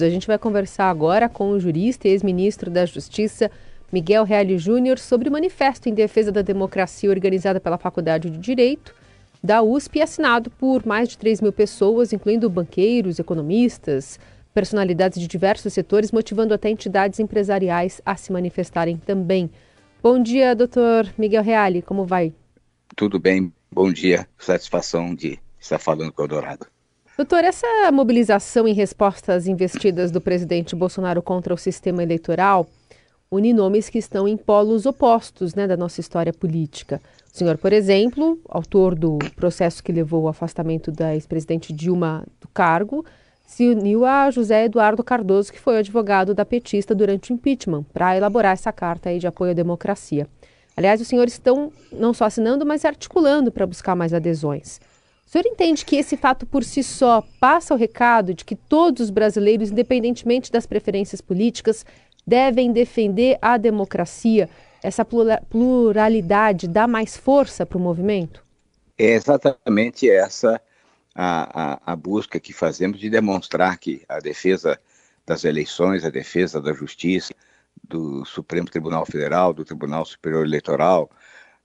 A gente vai conversar agora com o jurista e ex-ministro da Justiça, Miguel Reale Júnior, sobre o manifesto em defesa da democracia organizada pela Faculdade de Direito da USP e assinado por mais de 3 mil pessoas, incluindo banqueiros, economistas, personalidades de diversos setores, motivando até entidades empresariais a se manifestarem também. Bom dia, doutor Miguel Reale, como vai? Tudo bem, bom dia. Satisfação de estar falando com o Eldorado. Doutor, essa mobilização em resposta às investidas do presidente Bolsonaro contra o sistema eleitoral une nomes que estão em polos opostos né, da nossa história política. O senhor, por exemplo, autor do processo que levou ao afastamento da ex-presidente Dilma do cargo, se uniu a José Eduardo Cardoso, que foi o advogado da petista durante o impeachment, para elaborar essa carta de apoio à democracia. Aliás, os senhores estão não só assinando, mas articulando para buscar mais adesões. O senhor entende que esse fato por si só passa o recado de que todos os brasileiros, independentemente das preferências políticas, devem defender a democracia? Essa pluralidade dá mais força para o movimento? É exatamente essa a, a, a busca que fazemos de demonstrar que a defesa das eleições, a defesa da justiça, do Supremo Tribunal Federal, do Tribunal Superior Eleitoral,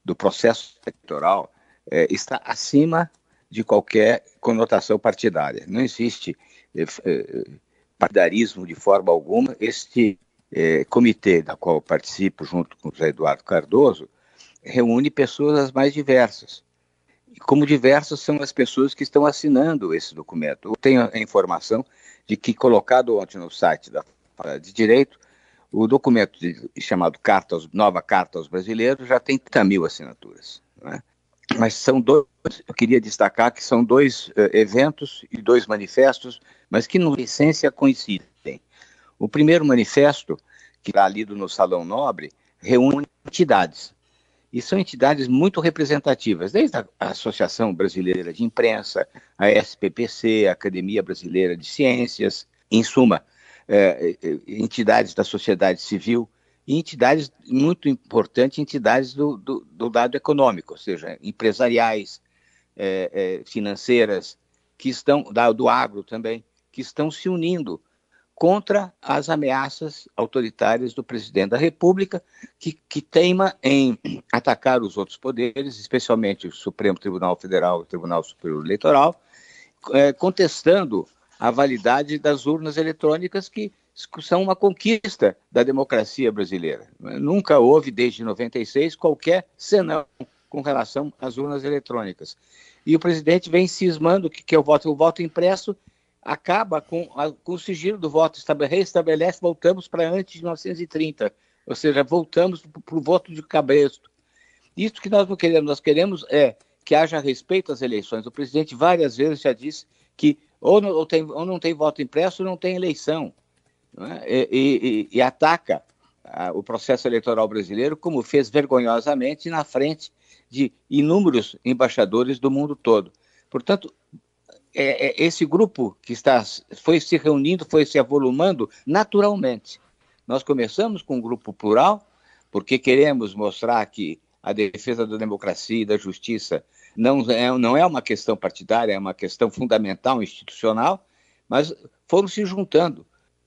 do processo eleitoral, é, está acima de qualquer conotação partidária. Não existe eh, eh, partidarismo de forma alguma. Este eh, comitê da qual participo, junto com o José Eduardo Cardoso, reúne pessoas as mais diversas. E como diversas são as pessoas que estão assinando esse documento. Eu tenho a informação de que, colocado ontem no site da de Direito, o documento de, chamado Carta aos, Nova Carta aos Brasileiros já tem 30 mil assinaturas. Né? Mas são dois, eu queria destacar que são dois uh, eventos e dois manifestos, mas que, na essência, coincidem. O primeiro manifesto, que está lido no Salão Nobre, reúne entidades. E são entidades muito representativas, desde a Associação Brasileira de Imprensa, a SPPC, a Academia Brasileira de Ciências, em suma, eh, entidades da sociedade civil, e entidades muito importantes, entidades do, do, do lado econômico, ou seja, empresariais, é, é, financeiras, que estão, do agro também, que estão se unindo contra as ameaças autoritárias do presidente da República, que, que teima em atacar os outros poderes, especialmente o Supremo Tribunal Federal e o Tribunal Superior Eleitoral, é, contestando a validade das urnas eletrônicas que são uma conquista da democracia brasileira. Nunca houve, desde 96, qualquer senão com relação às urnas eletrônicas. E o presidente vem cismando que, que o, voto, o voto impresso acaba com, a, com o sigilo do voto, reestabelece, voltamos para antes de 1930, ou seja, voltamos para o voto de cabresto. Isso que nós não queremos, nós queremos é que haja respeito às eleições. O presidente várias vezes já disse que ou não, ou tem, ou não tem voto impresso ou não tem eleição é? e, e, e, ataca a, o processo eleitoral brasileiro, como fez vergonhosamente na frente de inúmeros embaixadores do mundo todo. Portanto, é, é, esse grupo que está foi se reunindo, foi se avolumando naturalmente. Nós começamos com um grupo plural, porque queremos mostrar que a defesa da democracia e da justiça não é, não é uma questão partidária, é uma questão fundamental, institucional, mas foram se juntando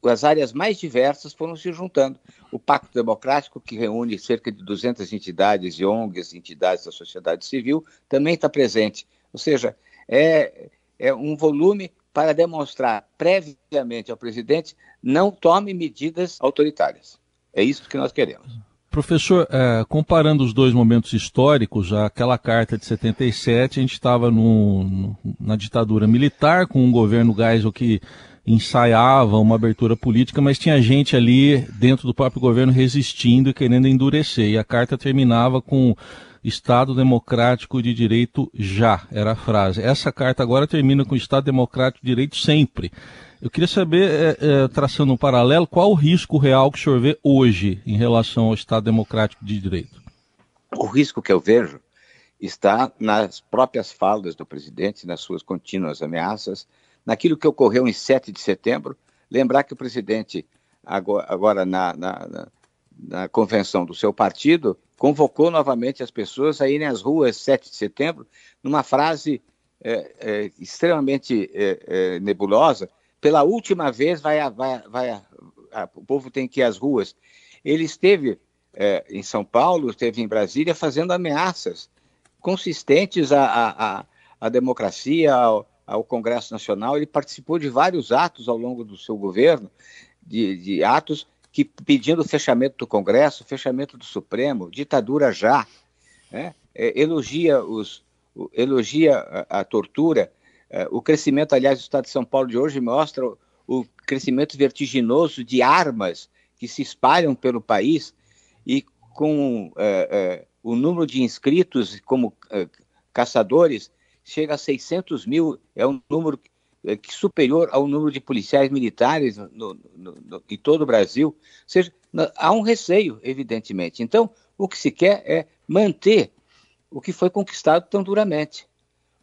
as áreas mais diversas foram se juntando. O Pacto Democrático, que reúne cerca de 200 entidades e ONGs, entidades da sociedade civil, também está presente. Ou seja, é, é um volume para demonstrar previamente ao presidente não tome medidas autoritárias. É isso que nós queremos. Professor, é, comparando os dois momentos históricos, aquela carta de 77, a gente estava na ditadura militar, com um governo Geisel que ensaiava uma abertura política, mas tinha gente ali dentro do próprio governo resistindo e querendo endurecer. E a carta terminava com Estado Democrático de Direito já, era a frase. Essa carta agora termina com Estado Democrático de Direito sempre. Eu queria saber, é, é, traçando um paralelo, qual o risco real que o senhor vê hoje em relação ao Estado Democrático de Direito? O risco que eu vejo está nas próprias falas do presidente, nas suas contínuas ameaças, naquilo que ocorreu em 7 de setembro. Lembrar que o presidente, agora, agora na, na, na, na, convenção do seu partido, convocou novamente as pessoas a irem às ruas 7 de setembro, numa frase é, é, extremamente é, é, nebulosa, pela última vez vai, vai, vai o povo tem que ir às ruas. Ele esteve é, em São Paulo, esteve em Brasília fazendo ameaças consistentes à, à, à democracia, ao, ao, Congresso Nacional. Ele participou de vários atos ao longo do seu governo, de, de atos que pedindo o fechamento do Congresso, fechamento do Supremo, ditadura já, né? é, elogia, os, elogia a, a tortura. É, o crescimento, aliás, do Estado de São Paulo de hoje mostra o, o crescimento vertiginoso de armas que se espalham pelo país e com é, é, o número de inscritos como é, caçadores chega a 600 mil, é um número é, superior ao número de policiais militares no, no, no, em todo o Brasil. Ou seja, há um receio, evidentemente. Então, o que se quer é manter o que foi conquistado tão duramente,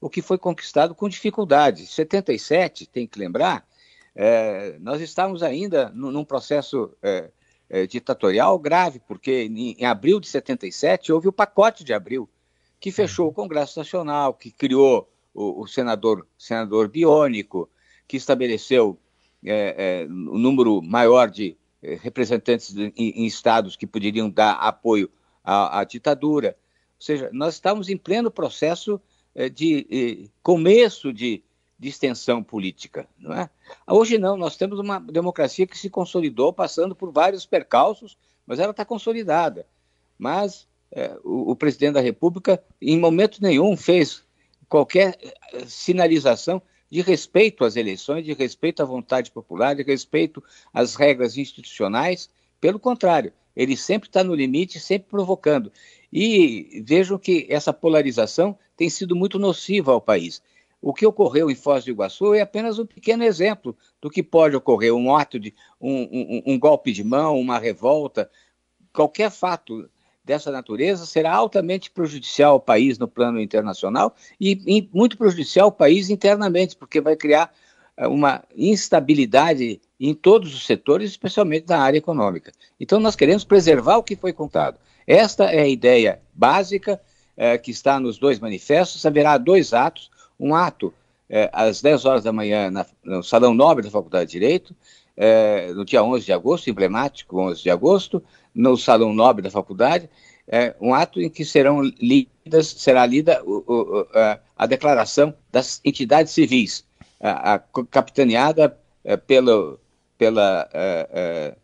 o que foi conquistado com dificuldade. 77, tem que lembrar, é, nós estávamos ainda num processo é, é, ditatorial grave, porque em, em, abril de 77 houve o pacote de abril, que fechou o Congresso Nacional, que criou o, o senador, senador biônico, que estabeleceu é, é, número maior de é, representantes de, em, em, estados que poderiam dar apoio à, à, ditadura. Ou seja, nós estamos em pleno processo de começo de de extensão política, não é? Hoje não, nós temos uma democracia que se consolidou passando por vários percalços, mas ela está consolidada. Mas é, o, o, presidente da República, em momento nenhum, fez qualquer é, sinalização de respeito às eleições, de respeito à vontade popular, de respeito às regras institucionais. Pelo contrário, ele sempre está no limite, sempre provocando. E vejam que essa polarização tem sido muito nociva ao país. O que ocorreu em Foz do Iguaçu é apenas um pequeno exemplo do que pode ocorrer, um ato de um, um, um golpe de mão, uma revolta, qualquer fato dessa natureza será altamente prejudicial ao país no plano internacional e, e muito prejudicial ao país internamente, porque vai criar eh, uma instabilidade em todos os setores, especialmente na área econômica. Então, nós queremos preservar o que foi contado. Esta é a ideia básica é, que está nos dois manifestos. Haverá dois atos um ato é, às 10 horas da manhã na, no Salão Nobre da Faculdade de Direito, é, no dia 11 de agosto, emblemático 11 de agosto, no Salão Nobre da Faculdade, é, um ato em que serão lidas, será lida o, o, a, a, declaração das entidades civis, a, a capitaneada é, pelo, pela é,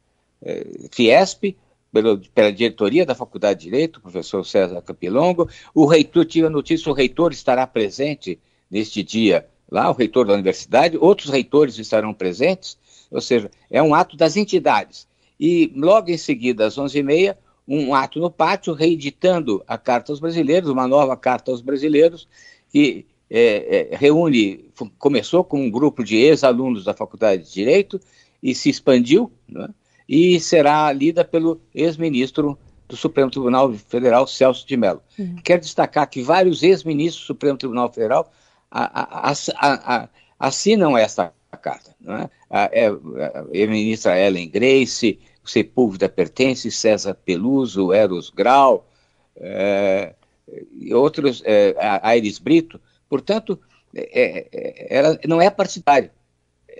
é, Fiesp, pelo, pela diretoria da Faculdade de Direito, professor César Capilongo. O reitor, tive a notícia, o reitor estará presente neste dia lá, o reitor da universidade, outros reitores estarão presentes, ou seja, é um ato das entidades. E logo em seguida, às 11h30, um ato no pátio reeditando a Carta aos Brasileiros, uma nova Carta aos Brasileiros, que é, é, reúne, começou com um grupo de ex-alunos da Faculdade de Direito e se expandiu, né, e será lida pelo ex-ministro do Supremo Tribunal Federal, Celso de Mello. Uhum. Quero destacar que vários ex-ministros do Supremo Tribunal Federal a, a, a, assinam esta carta. Não é? A, é, a, ministra Ellen Grace, Sepúlveda Pertence, César Peluso, Eros Grau, é, outros, é, Aires Brito. Portanto, é, é, ela não é partidária.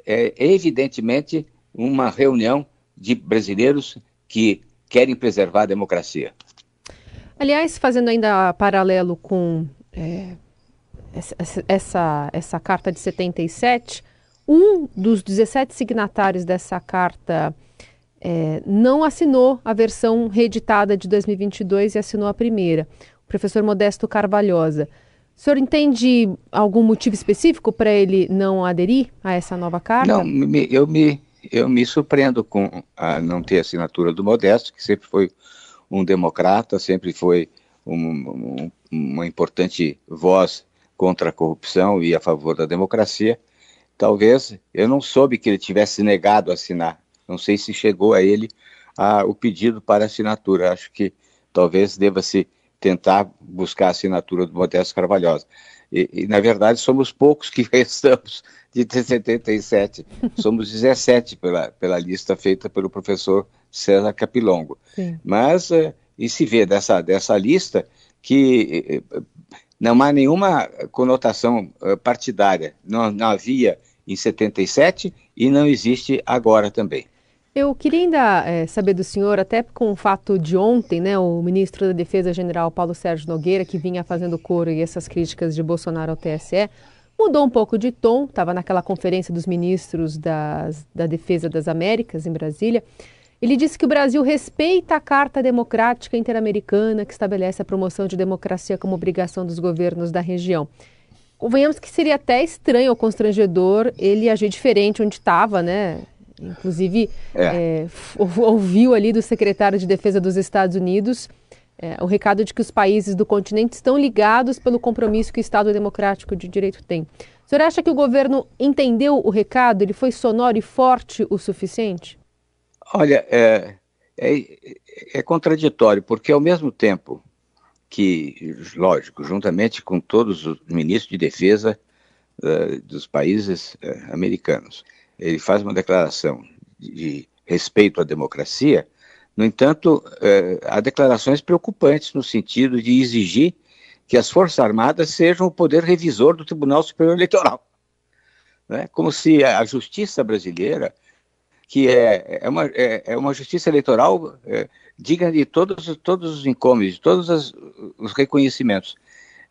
É evidentemente uma reunião de brasileiros que querem preservar a democracia. Aliás, fazendo ainda paralelo com é, essa, essa, essa carta de 77, um dos 17 signatários dessa carta é, não assinou a versão reeditada de 2022 e assinou a primeira, o professor Modesto Carvalhosa. O senhor entende algum motivo específico para ele não aderir a essa nova carta? Não, eu, me, eu me surpreendo com a não ter assinatura do Modesto, que sempre foi um democrata, sempre foi um, um, uma importante voz contra a corrupção e a favor da democracia. Talvez eu não soube que ele tivesse negado a assinar. Não sei se chegou a ele a, o pedido para assinatura. Acho que talvez deva-se tentar buscar a assinatura do Modesto Carvalhosa. E, e, na verdade, somos poucos que restamos de 77. Somos 17 pela, pela lista feita pelo professor César Capilongo. Sim. Mas, uh, e se vê dessa, dessa lista que uh, não há nenhuma conotação uh, partidária. Não, não, havia em 77 e não existe agora também. Eu queria ainda é, saber do senhor, até com o fato de ontem, né, o ministro da Defesa General Paulo Sérgio Nogueira, que vinha fazendo coro e essas críticas de Bolsonaro ao TSE, mudou um pouco de tom, estava naquela conferência dos ministros das, da Defesa das Américas, em Brasília. Ele disse que o Brasil respeita a Carta Democrática Interamericana, que estabelece a promoção de democracia como obrigação dos governos da região. Convenhamos que seria até estranho ou constrangedor ele agir diferente onde estava, né? Inclusive, é. É, ouviu ali do secretário de Defesa dos Estados Unidos é, o recado de que os países do continente estão ligados pelo compromisso que o Estado Democrático de Direito tem. O senhor acha que o governo entendeu o recado? Ele foi sonoro e forte o suficiente? Olha, é, é, é contraditório, porque ao mesmo tempo que, lógico, juntamente com todos os ministros de defesa uh, dos países uh, americanos, ele faz uma declaração de respeito à democracia, no entanto, uh, há declarações preocupantes no sentido de exigir que as Forças Armadas sejam o poder revisor do Tribunal Superior Eleitoral. Né? Como se a justiça brasileira, que é, é, uma, é, é uma justiça eleitoral é, digna de todos, todos os incômodos, de todos as, os reconhecimentos,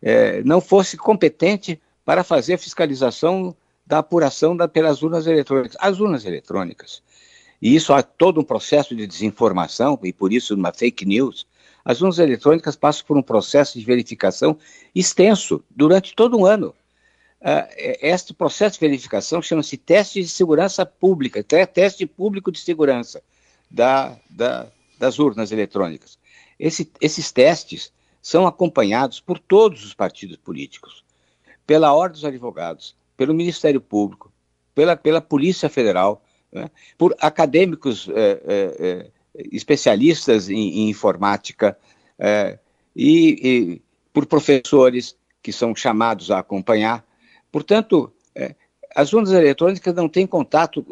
é, não fosse competente para fazer fiscalização da apuração da, pelas urnas eletrônicas. As urnas eletrônicas, e isso há todo um processo de desinformação, e por isso uma fake news, as urnas eletrônicas passam por um processo de verificação extenso durante todo um ano. Uh, este processo de verificação chama-se teste de segurança pública, teste público de segurança da, da, das urnas eletrônicas. Esse, esses testes são acompanhados por todos os partidos políticos, pela Ordem dos Advogados, pelo Ministério Público, pela, pela Polícia Federal, né, por acadêmicos é, é, especialistas em, em informática e, e, por professores que são chamados a acompanhar. Portanto, as urnas eletrônicas não têm contato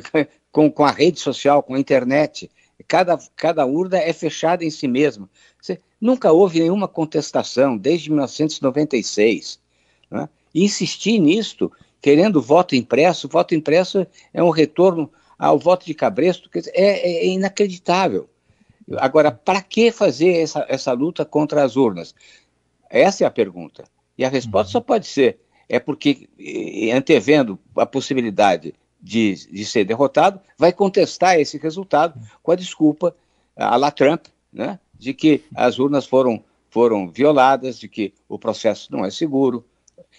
com, com a rede social, com a internet. Cada, cada urna é fechada em si mesma. Você, nunca houve nenhuma contestação desde 1996. Né? E insistir nisto, querendo voto impresso, voto impresso é um retorno ao voto de cabresto, dizer, é, é, inacreditável. Agora, para que fazer essa, essa luta contra as urnas? Essa é a pergunta. E a resposta só pode ser: é porque, antevendo a possibilidade de, de ser derrotado, vai contestar esse resultado com a desculpa a la Trump, né, de que as urnas foram, foram violadas, de que o processo não é seguro,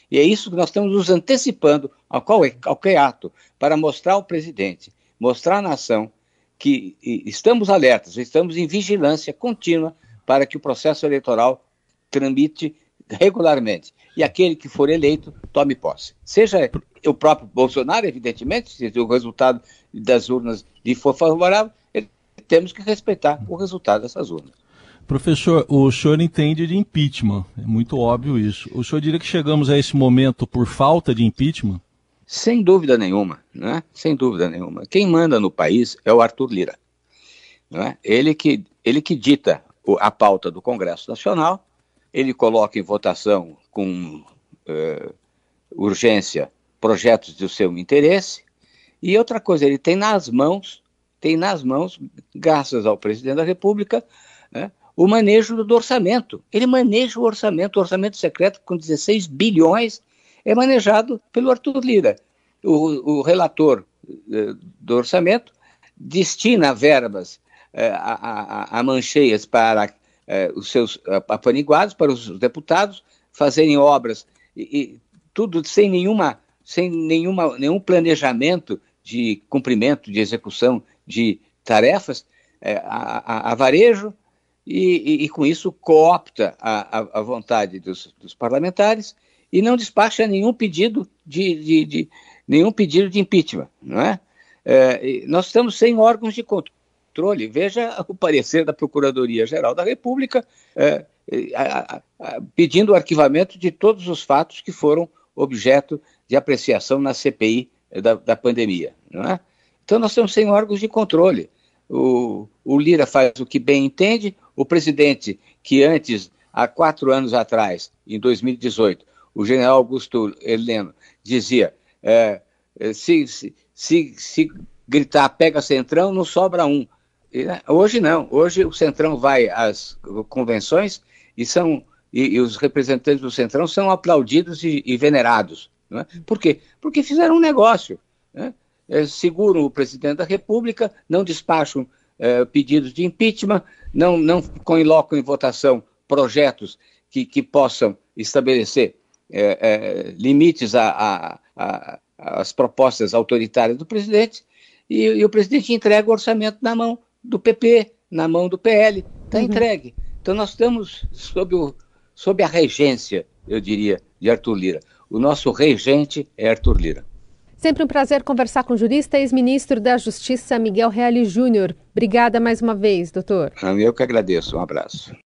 e é isso que nós estamos nos antecipando a qualquer ato, para mostrar ao presidente, mostrar à nação que estamos alertas, estamos em vigilância contínua para que o processo eleitoral tramite regularmente. E aquele que for eleito tome posse. Seja o próprio Bolsonaro, evidentemente, se o resultado das urnas lhe for favorável, temos que respeitar o resultado dessas urnas. Professor, o senhor entende de impeachment, é muito óbvio isso. O senhor diria que chegamos a esse momento por falta de impeachment? Sem dúvida nenhuma, né? Sem dúvida nenhuma. Quem manda no país é o Arthur Lira. Né? Ele, que, ele que dita a pauta do Congresso Nacional, ele coloca em votação com uh, urgência projetos do seu interesse, e outra coisa, ele tem nas mãos, tem nas mãos, graças ao presidente da República, né, o manejo do orçamento. Ele maneja o orçamento, o orçamento secreto com 16 bilhões é manejado pelo Arthur Lira. O, o relator eh, do orçamento destina verbas eh, a, a, a, mancheias para eh, os seus apaniguados, para os deputados fazerem obras, e, e tudo sem nenhuma sem nenhuma, nenhum planejamento de cumprimento, de execução de tarefas, é, a, a, a varejo, e, e, e com isso coopta a, a, a vontade dos, dos, parlamentares e não despacha nenhum pedido de, de, de nenhum pedido de impeachment, não é? é? Nós estamos sem órgãos de controle. Veja o parecer da Procuradoria-Geral da República é, pedindo o arquivamento de todos os fatos que foram objeto de apreciação na CPI da, da pandemia, é? Então nós estamos sem órgãos de controle. O, o Lira faz o que bem entende, o presidente, que antes, há quatro anos atrás, em 2018, o general Augusto Heleno dizia: é, eh, se, se, se, se gritar pega Centrão, não sobra um. Né, hoje não, hoje o Centrão vai às convenções e são e, e os representantes do Centrão são aplaudidos e, e venerados. É? Por quê? Porque fizeram um negócio. Né? É, seguram o presidente da República, não despacham é, pedidos de impeachment, não, não colocam em votação projetos que, que possam estabelecer é, é, limites às propostas autoritárias do presidente, e, e, o presidente entrega o orçamento na mão do PP, na mão do PL, está uhum. entregue. Então nós estamos sob, o, sob a regência, eu diria, de Arthur Lira. O nosso regente é Arthur Lira. Sempre um prazer conversar com o jurista ex-ministro da Justiça, Miguel Reale Júnior. Obrigada mais uma vez, doutor. Eu que agradeço. Um abraço.